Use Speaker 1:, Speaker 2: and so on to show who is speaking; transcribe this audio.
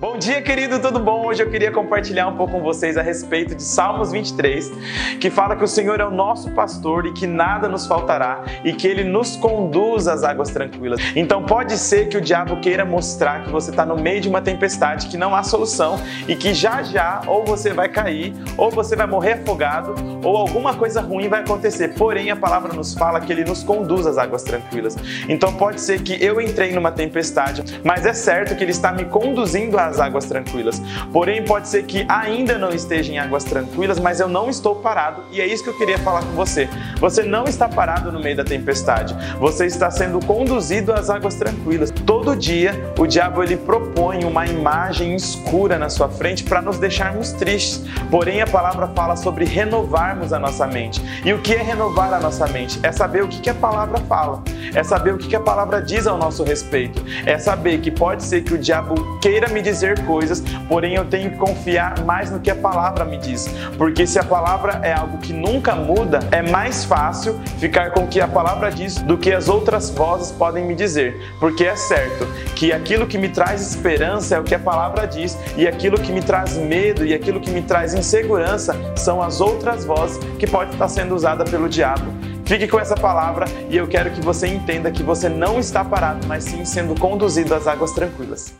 Speaker 1: Bom dia, querido, tudo bom? Hoje eu queria compartilhar um pouco com vocês a respeito de Salmos 23, que fala que o Senhor é o nosso pastor e que nada nos faltará e que ele nos conduz às águas tranquilas. Então pode ser que o diabo queira mostrar que você está no meio de uma tempestade, que não há solução e que já já ou você vai cair, ou você vai morrer afogado, ou alguma coisa ruim vai acontecer. Porém, a palavra nos fala que ele nos conduz às águas tranquilas. Então pode ser que eu entrei numa tempestade, mas é certo que ele está me conduzindo às águas tranquilas. Porém, pode ser que ainda não esteja em águas tranquilas, mas eu não estou parado e é isso que eu queria falar com você. Você não está parado no meio da tempestade. Você está sendo conduzido às águas tranquilas. Todo dia o diabo ele propõe uma imagem escura na sua frente para nos deixarmos tristes. Porém, a palavra fala sobre renovarmos a nossa mente. E o que é renovar a nossa mente? É saber o que a palavra fala. É saber o que a palavra diz ao nosso respeito. É saber que pode ser que o diabo queira me dizer coisas, porém eu tenho que confiar mais no que a palavra me diz. Porque se a palavra é algo que nunca muda, é mais fácil ficar com o que a palavra diz do que as outras vozes podem me dizer. Porque é certo que aquilo que me traz esperança é o que a palavra diz, e aquilo que me traz medo e aquilo que me traz insegurança são as outras vozes que podem estar sendo usadas pelo diabo. Fique com essa palavra e eu quero que você entenda que você não está parado, mas sim sendo conduzido às águas tranquilas.